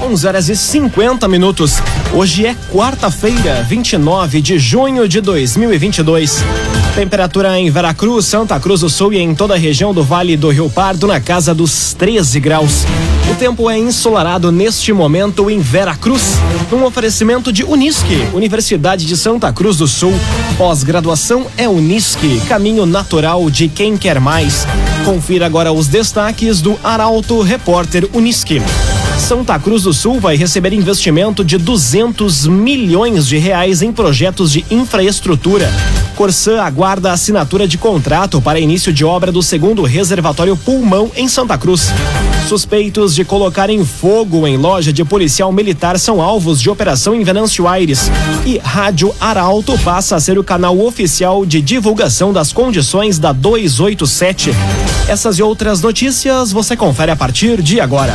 11 horas e 50 minutos. Hoje é quarta-feira, 29 de junho de 2022. Temperatura em Veracruz, Santa Cruz do Sul e em toda a região do Vale do Rio Pardo na casa dos 13 graus. O tempo é ensolarado neste momento em Veracruz, num oferecimento de Unisque, Universidade de Santa Cruz do Sul. Pós-graduação é Unisque, caminho natural de quem quer mais. Confira agora os destaques do Arauto Repórter Unisque. Santa Cruz do Sul vai receber investimento de 200 milhões de reais em projetos de infraestrutura. Corsã aguarda assinatura de contrato para início de obra do segundo reservatório Pulmão em Santa Cruz. Suspeitos de colocarem fogo em loja de policial militar são alvos de operação em Venâncio Aires. E Rádio Arauto passa a ser o canal oficial de divulgação das condições da 287. Essas e outras notícias você confere a partir de agora.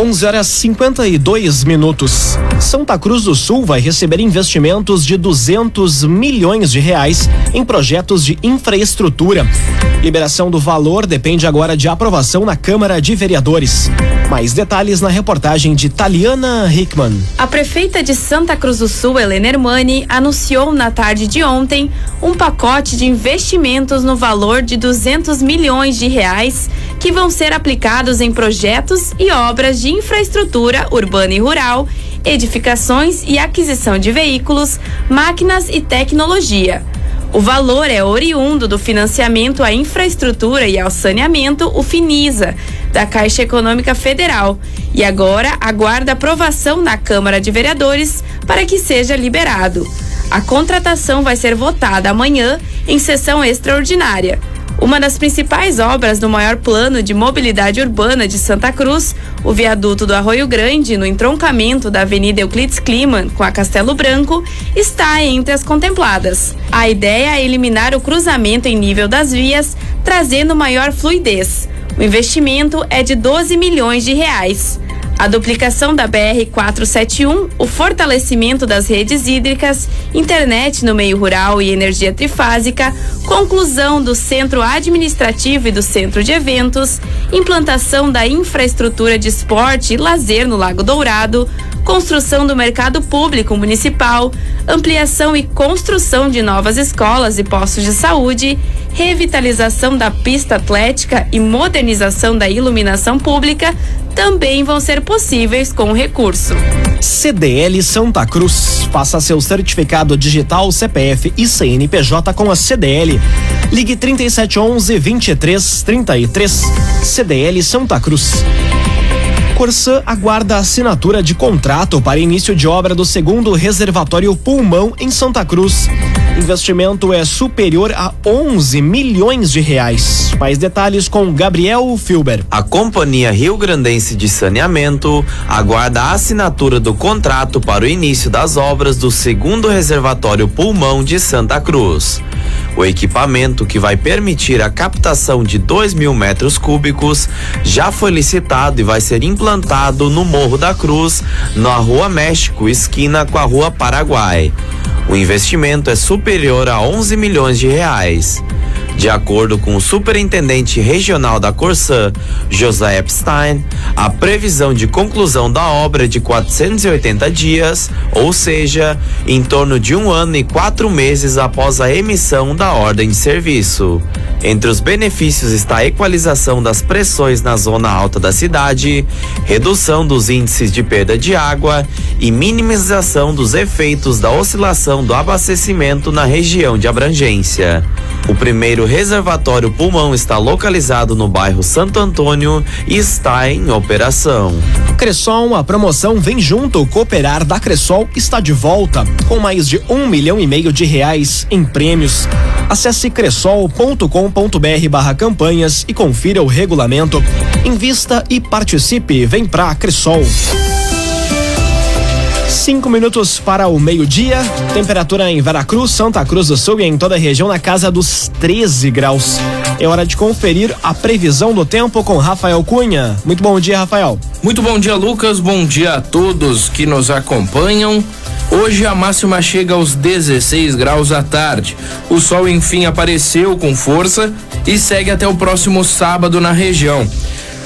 11 horas 52 minutos. Santa Cruz do Sul vai receber investimentos de 200 milhões de reais em projetos de infraestrutura. Liberação do valor depende agora de aprovação na Câmara de Vereadores. Mais detalhes na reportagem de Taliana Hickman. A prefeita de Santa Cruz do Sul, Helena Hermani, anunciou na tarde de ontem um pacote de investimentos no valor de 200 milhões de reais que vão ser aplicados em projetos e obras de infraestrutura urbana e rural, edificações e aquisição de veículos, máquinas e tecnologia. O valor é oriundo do financiamento à infraestrutura e ao saneamento, o FINISA, da Caixa Econômica Federal, e agora aguarda aprovação na Câmara de Vereadores para que seja liberado. A contratação vai ser votada amanhã em sessão extraordinária. Uma das principais obras do maior plano de mobilidade urbana de Santa Cruz, o viaduto do Arroio Grande, no entroncamento da Avenida Euclides Kliman com a Castelo Branco, está entre as contempladas. A ideia é eliminar o cruzamento em nível das vias, trazendo maior fluidez. O investimento é de 12 milhões de reais a duplicação da BR-471, o fortalecimento das redes hídricas, internet no meio rural e energia trifásica, conclusão do centro administrativo e do centro de eventos, implantação da infraestrutura de esporte e lazer no Lago Dourado, construção do mercado público municipal, ampliação e construção de novas escolas e postos de saúde, revitalização da pista atlética e modernização da iluminação pública também vão ser possíveis com o recurso. CDL Santa Cruz. Faça seu certificado digital CPF e CNPJ com a CDL. Ligue 3711 2333. CDL Santa Cruz. Corsã aguarda a assinatura de contrato para início de obra do segundo reservatório Pulmão em Santa Cruz. Investimento é superior a 11 milhões de reais. Mais detalhes com Gabriel Filber. A Companhia Rio Grandense de Saneamento aguarda a assinatura do contrato para o início das obras do segundo reservatório Pulmão de Santa Cruz. O equipamento que vai permitir a captação de 2 mil metros cúbicos já foi licitado e vai ser implantado no Morro da Cruz, na Rua México, esquina com a Rua Paraguai. O investimento é superior a 11 milhões de reais. De acordo com o superintendente regional da Corsã, José Epstein, a previsão de conclusão da obra é de 480 dias, ou seja, em torno de um ano e quatro meses após a emissão da ordem de serviço. Entre os benefícios está a equalização das pressões na zona alta da cidade, redução dos índices de perda de água e minimização dos efeitos da oscilação do abastecimento na região de abrangência. O primeiro reservatório pulmão está localizado no bairro Santo Antônio e está em operação. Cressol, a promoção Vem Junto Cooperar da Cressol está de volta, com mais de um milhão e meio de reais em prêmios. Acesse cressol.com.br barra campanhas e confira o regulamento. Invista e participe. Vem pra Cressol. Cinco minutos para o meio-dia. Temperatura em Veracruz, Santa Cruz do Sul e em toda a região na casa dos 13 graus. É hora de conferir a previsão do tempo com Rafael Cunha. Muito bom dia, Rafael. Muito bom dia, Lucas. Bom dia a todos que nos acompanham. Hoje a máxima chega aos 16 graus à tarde. O sol enfim apareceu com força e segue até o próximo sábado na região.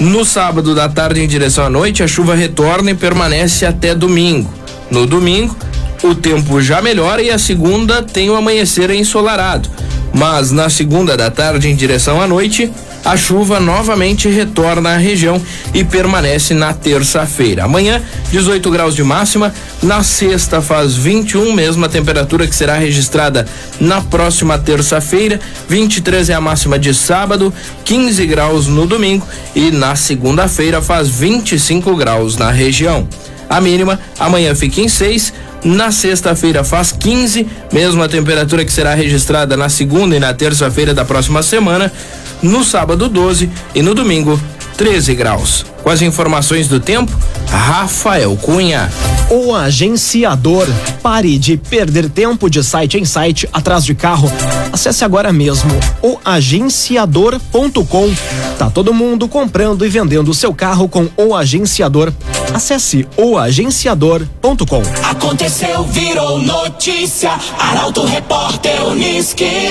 No sábado da tarde em direção à noite, a chuva retorna e permanece até domingo. No domingo, o tempo já melhora e a segunda tem o amanhecer ensolarado. Mas na segunda da tarde em direção à noite, a chuva novamente retorna à região e permanece na terça-feira. Amanhã, 18 graus de máxima. Na sexta, faz 21, mesma temperatura que será registrada na próxima terça-feira. 23 é a máxima de sábado, 15 graus no domingo e na segunda-feira faz 25 graus na região. A mínima amanhã fica em 6. Na sexta-feira faz 15, mesma temperatura que será registrada na segunda e na terça-feira da próxima semana. No sábado, 12 e no domingo, 13 graus. Com as informações do tempo, Rafael Cunha. O agenciador. Pare de perder tempo de site em site atrás de carro. Acesse agora mesmo o agenciador.com. Tá todo mundo comprando e vendendo o seu carro com o agenciador. Acesse oagenciador.com. Aconteceu, virou notícia. Arauto Repórter Uniski.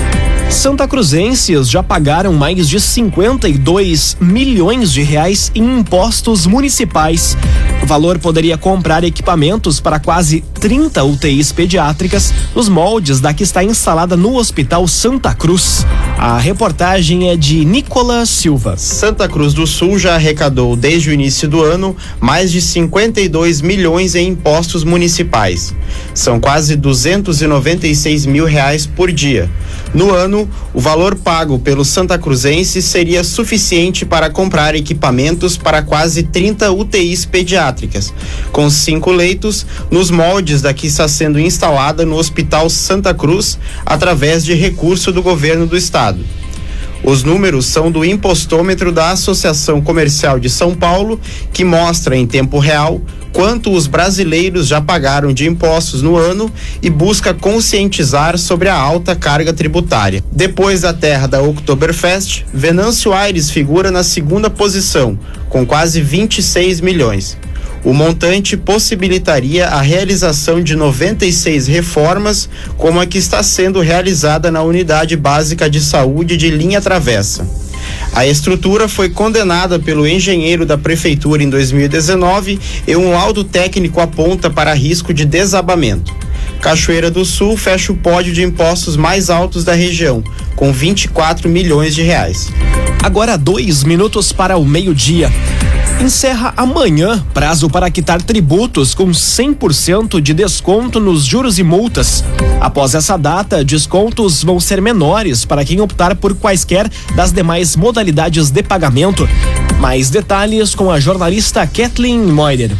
Santa Cruzenses já pagaram mais de 52 milhões de reais em impostos municipais. O valor poderia comprar equipamentos para quase 30 UTIs pediátricas nos moldes da que está instalada no Hospital Santa Cruz. A reportagem é de Nicolas Silva. Santa Cruz do Sul já arrecadou desde o início do ano mais de 52 milhões em impostos municipais. São quase 296 mil reais por dia. No ano, o valor pago pelo Santa Cruzense seria suficiente para comprar equipamentos para quase 30 UTIs pediátricas, com cinco leitos nos moldes da que está sendo instalada no Hospital Santa Cruz através de recurso do governo do estado. Os números são do impostômetro da Associação Comercial de São Paulo, que mostra em tempo real quanto os brasileiros já pagaram de impostos no ano e busca conscientizar sobre a alta carga tributária. Depois da terra da Oktoberfest, Venâncio Aires figura na segunda posição, com quase 26 milhões. O montante possibilitaria a realização de 96 reformas, como a que está sendo realizada na Unidade Básica de Saúde de Linha Travessa. A estrutura foi condenada pelo engenheiro da prefeitura em 2019 e um laudo técnico aponta para risco de desabamento. Cachoeira do Sul fecha o pódio de impostos mais altos da região, com 24 milhões de reais. Agora dois minutos para o meio-dia. Encerra amanhã prazo para quitar tributos com 100% de desconto nos juros e multas. Após essa data, descontos vão ser menores para quem optar por quaisquer das demais modalidades de pagamento. Mais detalhes com a jornalista Kathleen Moider.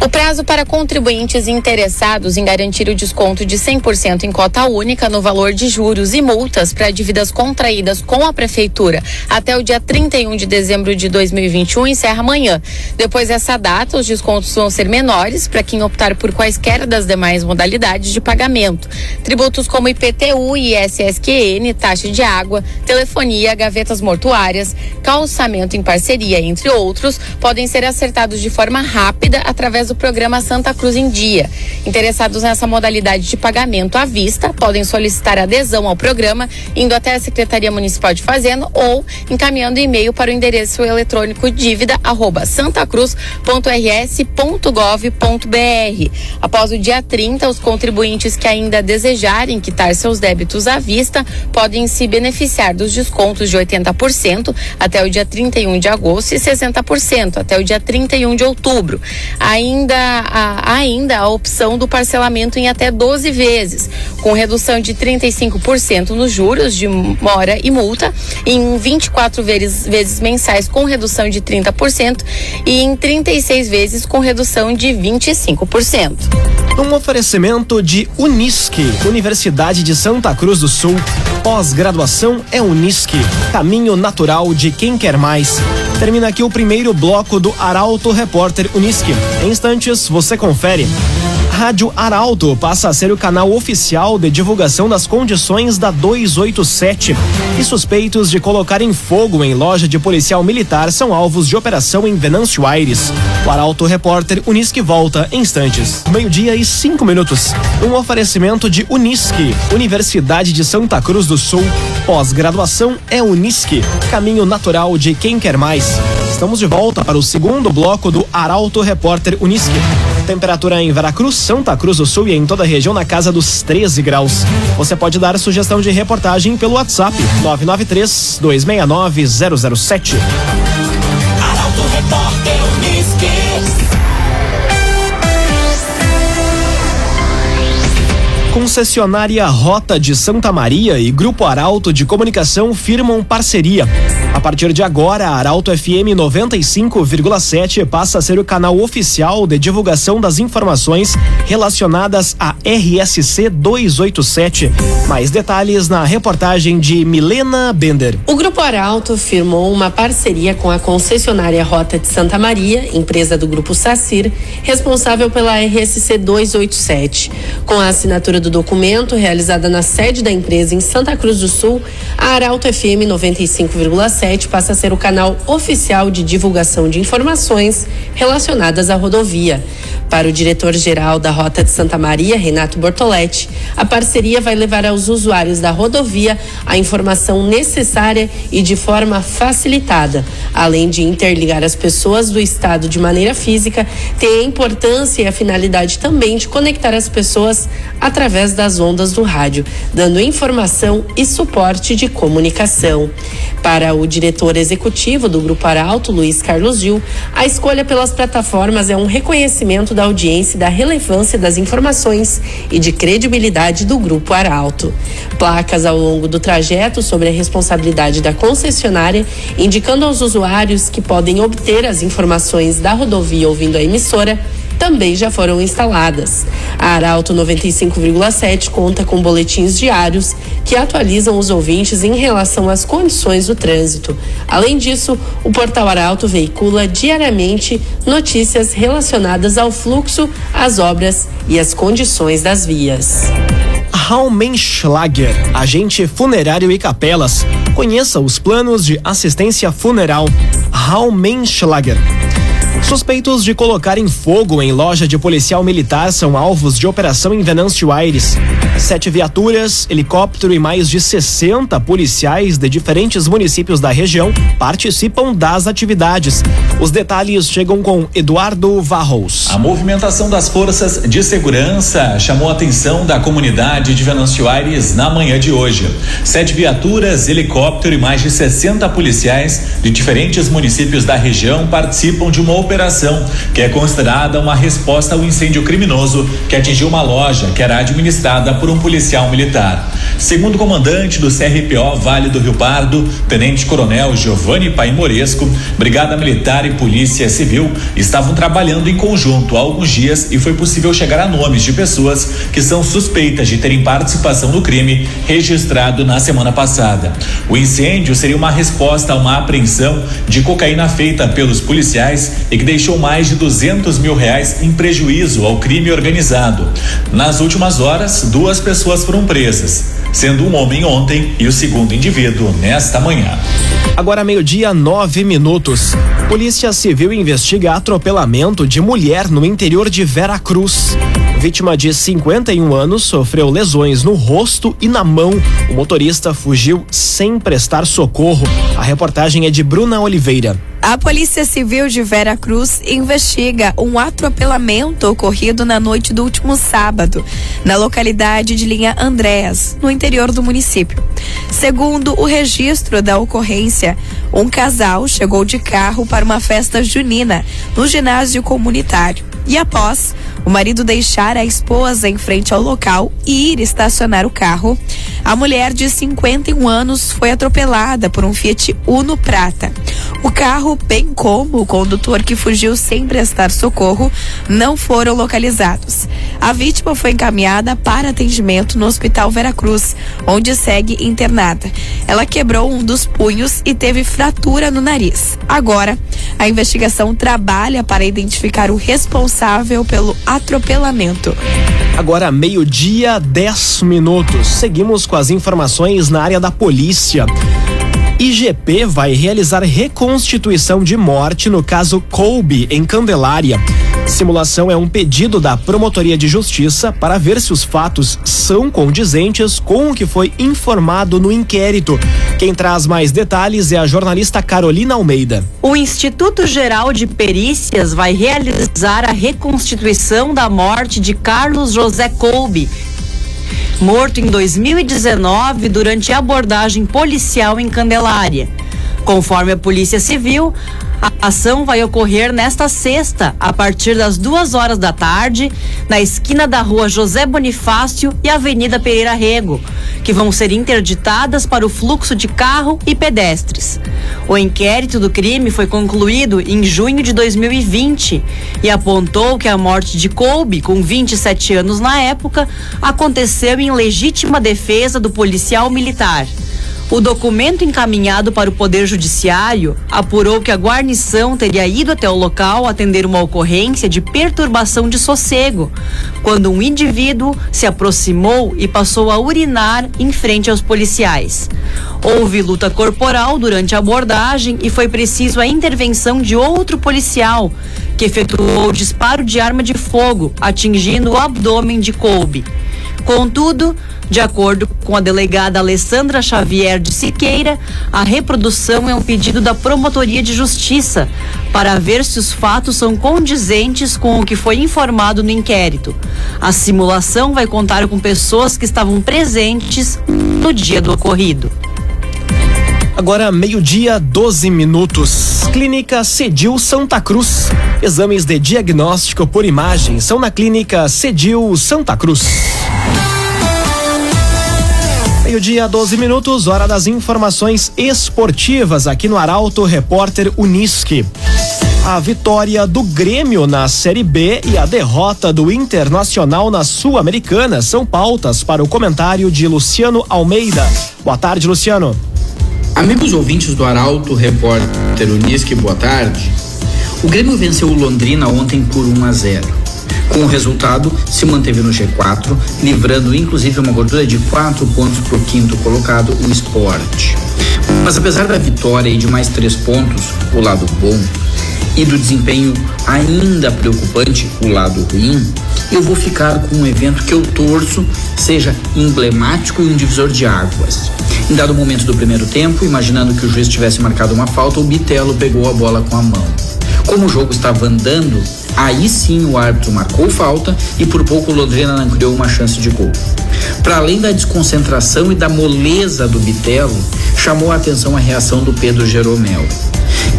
O prazo para contribuintes interessados em garantir o desconto de 100% em cota única no valor de juros e multas para dívidas contraídas com a Prefeitura até o dia 31 de dezembro de 2021 encerra amanhã. Depois dessa data, os descontos vão ser menores para quem optar por quaisquer das demais modalidades de pagamento. Tributos como IPTU, ISSQN, taxa de água, telefonia, gavetas mortuárias, calçamento em parceria, entre outros, podem ser acertados de forma rápida através do programa Santa Cruz em Dia. Interessados nessa modalidade de pagamento à vista podem solicitar adesão ao programa indo até a Secretaria Municipal de Fazenda ou encaminhando e-mail para o endereço eletrônico dívida arroba santacruz.rs.gov.br. Após o dia 30, os contribuintes que ainda desejarem quitar seus débitos à vista podem se beneficiar dos descontos de 80% até o dia 31 de agosto e 60% até o dia 31 de outubro. Ainda ainda a, ainda a opção do parcelamento em até 12 vezes, com redução de 35% nos juros de mora e multa, em 24 vezes, vezes mensais com redução de 30% e em 36 vezes com redução de 25%. Um oferecimento de Unisque, Universidade de Santa Cruz do Sul. Pós-graduação é Unisque, caminho natural de quem quer mais. Termina aqui o primeiro bloco do Arauto Repórter Unisque. Em instantes, você confere. Rádio Arauto passa a ser o canal oficial de divulgação das condições da 287. E suspeitos de colocarem fogo em loja de policial militar são alvos de operação em Venâncio Aires. O Arauto Repórter Unisque volta em instantes. Meio-dia e cinco minutos. Um oferecimento de Unisque, Universidade de Santa Cruz do Sul. Pós-graduação é Unisque, caminho natural de quem quer mais. Estamos de volta para o segundo bloco do Arauto Repórter Unisque. Temperatura em Veracruz, Santa Cruz do Sul e em toda a região na casa dos 13 graus. Você pode dar sugestão de reportagem pelo WhatsApp 993 269 007. Arauto Repórter Unisque. Concessionária Rota de Santa Maria e Grupo Arauto de Comunicação firmam parceria. A partir de agora, a Arauto FM 95,7 passa a ser o canal oficial de divulgação das informações relacionadas à RSC 287. Mais detalhes na reportagem de Milena Bender. O Grupo Arauto firmou uma parceria com a concessionária Rota de Santa Maria, empresa do Grupo Sacir, responsável pela RSC 287. Com a assinatura do documento, realizada na sede da empresa em Santa Cruz do Sul, a Arauto FM 95,7 passa a ser o canal oficial de divulgação de informações relacionadas à rodovia. Para o diretor-geral da Rota de Santa Maria, Renato Bortoletti, a parceria vai levar aos usuários da rodovia a informação necessária e de forma facilitada, além de interligar as pessoas do estado de maneira física, tem a importância e a finalidade também de conectar as pessoas através das ondas do rádio, dando informação e suporte de comunicação. Para o diretor executivo do Grupo Arauto, Luiz Carlos Gil, a escolha pelas plataformas é um reconhecimento da audiência e da relevância das informações e de credibilidade do Grupo Arauto. Placas ao longo do trajeto sobre a responsabilidade da concessionária, indicando aos usuários que podem obter as informações da rodovia ouvindo a emissora também já foram instaladas. A Arauto 95,7 conta com boletins diários que atualizam os ouvintes em relação às condições do trânsito. Além disso, o portal Arauto veicula diariamente notícias relacionadas ao fluxo, às obras e às condições das vias. Raumenschlager, agente funerário e capelas. Conheça os planos de assistência funeral. Raumenschlager. Suspeitos de colocarem fogo em loja de policial militar são alvos de operação em Venâncio Aires. Sete viaturas, helicóptero e mais de 60 policiais de diferentes municípios da região participam das atividades. Os detalhes chegam com Eduardo Varros. A movimentação das forças de segurança chamou a atenção da comunidade de Venâncio Aires na manhã de hoje. Sete viaturas, helicóptero e mais de 60 policiais de diferentes municípios da região participam de uma operação que é considerada uma resposta ao incêndio criminoso que atingiu uma loja que era administrada por um policial militar. Segundo o comandante do CRPO Vale do Rio Pardo, Tenente Coronel Giovanni Paimoresco, Brigada Militar e Polícia Civil estavam trabalhando em conjunto há alguns dias e foi possível chegar a nomes de pessoas que são suspeitas de terem participação no crime registrado na semana passada. O incêndio seria uma resposta a uma apreensão de cocaína feita pelos policiais e que deixou mais de 200 mil reais em prejuízo ao crime organizado. Nas últimas horas, duas pessoas foram presas, sendo um homem ontem e o segundo indivíduo nesta manhã. Agora meio-dia, nove minutos. Polícia Civil investiga atropelamento de mulher no interior de Veracruz. Vítima de 51 anos sofreu lesões no rosto e na mão. O motorista fugiu sem prestar socorro. A reportagem é de Bruna Oliveira. A Polícia Civil de Vera Cruz investiga um atropelamento ocorrido na noite do último sábado, na localidade de Linha Andréas, no interior do município. Segundo o registro da ocorrência, um casal chegou de carro para uma festa junina no ginásio comunitário E após o marido deixar a esposa em frente ao local e ir estacionar o carro, a mulher de 51 anos foi atropelada por um Fiat Uno Prata. O carro, bem como o condutor que fugiu sem prestar socorro, não foram localizados. A vítima foi encaminhada para atendimento no Hospital Veracruz, onde segue internada. Ela quebrou um dos punhos e teve fratura no nariz. Agora, a investigação trabalha para identificar o responsável pelo atropelamento. Agora, meio-dia, 10 minutos. Seguimos com as informações na área da polícia. IGP vai realizar reconstituição de morte no caso Colby, em Candelária. Simulação é um pedido da Promotoria de Justiça para ver se os fatos são condizentes com o que foi informado no inquérito. Quem traz mais detalhes é a jornalista Carolina Almeida. O Instituto Geral de Perícias vai realizar a reconstituição da morte de Carlos José Colby, morto em 2019 durante abordagem policial em Candelária. Conforme a Polícia Civil, a ação vai ocorrer nesta sexta, a partir das duas horas da tarde, na esquina da rua José Bonifácio e Avenida Pereira Rego, que vão ser interditadas para o fluxo de carro e pedestres. O inquérito do crime foi concluído em junho de 2020 e apontou que a morte de Colby, com 27 anos na época, aconteceu em legítima defesa do policial militar. O documento encaminhado para o Poder Judiciário apurou que a guarnição teria ido até o local atender uma ocorrência de perturbação de sossego, quando um indivíduo se aproximou e passou a urinar em frente aos policiais. Houve luta corporal durante a abordagem e foi preciso a intervenção de outro policial, que efetuou o disparo de arma de fogo, atingindo o abdômen de Colby. Contudo, de acordo com a delegada Alessandra Xavier de Siqueira, a reprodução é um pedido da Promotoria de Justiça para ver se os fatos são condizentes com o que foi informado no inquérito. A simulação vai contar com pessoas que estavam presentes no dia do ocorrido. Agora, meio-dia, 12 minutos. Clínica Cedil Santa Cruz. Exames de diagnóstico por imagem são na Clínica Cedil Santa Cruz. Meio-dia, 12 minutos, hora das informações esportivas aqui no Arauto Repórter Unisque. A vitória do Grêmio na Série B e a derrota do Internacional na Sul-Americana são pautas para o comentário de Luciano Almeida. Boa tarde, Luciano. Amigos ouvintes do Arauto Repórter Unisque, boa tarde. O Grêmio venceu o Londrina ontem por 1 a 0. Com o resultado, se manteve no G4, livrando inclusive uma gordura de quatro pontos para o quinto colocado, o Sport. Mas apesar da vitória e de mais três pontos, o lado bom, e do desempenho ainda preocupante, o lado ruim, eu vou ficar com um evento que eu torço seja emblemático e um divisor de águas. Em dado momento do primeiro tempo, imaginando que o juiz tivesse marcado uma falta, o Bitelo pegou a bola com a mão. Como o jogo estava andando, aí sim o árbitro marcou falta e por pouco o Londrina não criou uma chance de gol. Para além da desconcentração e da moleza do Bitelo, chamou a atenção a reação do Pedro Jeromel,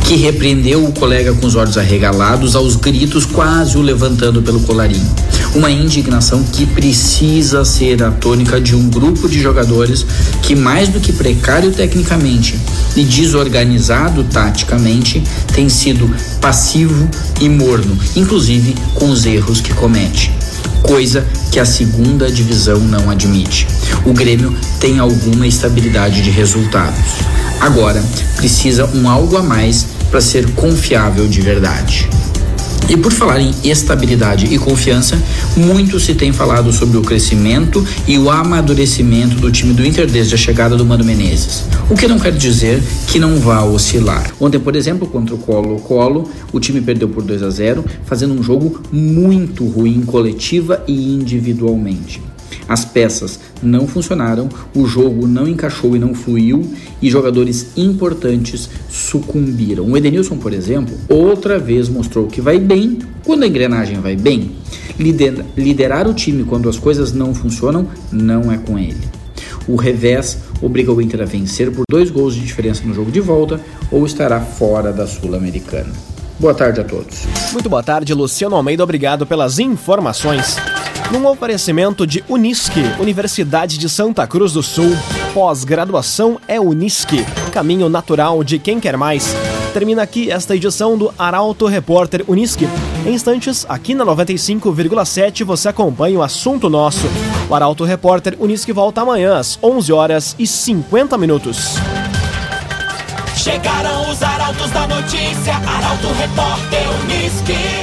que repreendeu o colega com os olhos arregalados, aos gritos, quase o levantando pelo colarinho. Uma indignação que precisa ser a tônica de um grupo de jogadores que, mais do que precário tecnicamente e desorganizado taticamente, tem sido passivo e morno, inclusive com os erros que comete coisa que a segunda divisão não admite. O Grêmio tem alguma estabilidade de resultados. Agora, precisa um algo a mais para ser confiável de verdade. E por falar em estabilidade e confiança, muito se tem falado sobre o crescimento e o amadurecimento do time do Inter desde a chegada do Mano Menezes. O que não quer dizer que não vá oscilar. Ontem, por exemplo, contra o Colo-Colo, o time perdeu por 2 a 0, fazendo um jogo muito ruim coletiva e individualmente. As peças não funcionaram, o jogo não encaixou e não fluiu e jogadores importantes sucumbiram. O Edenilson, por exemplo, outra vez mostrou que vai bem quando a engrenagem vai bem. Lider liderar o time quando as coisas não funcionam não é com ele. O revés obriga o Inter a vencer por dois gols de diferença no jogo de volta ou estará fora da Sul-Americana. Boa tarde a todos. Muito boa tarde, Luciano Almeida. Obrigado pelas informações. Num oferecimento de Unisque, Universidade de Santa Cruz do Sul. Pós-graduação é Unisque, caminho natural de quem quer mais. Termina aqui esta edição do Arauto Repórter Unisque. Em instantes, aqui na 95,7 você acompanha o assunto nosso. O Arauto Repórter Unisque volta amanhã às 11 horas e 50 minutos. Chegaram os arautos da notícia, Arauto Repórter Unisque.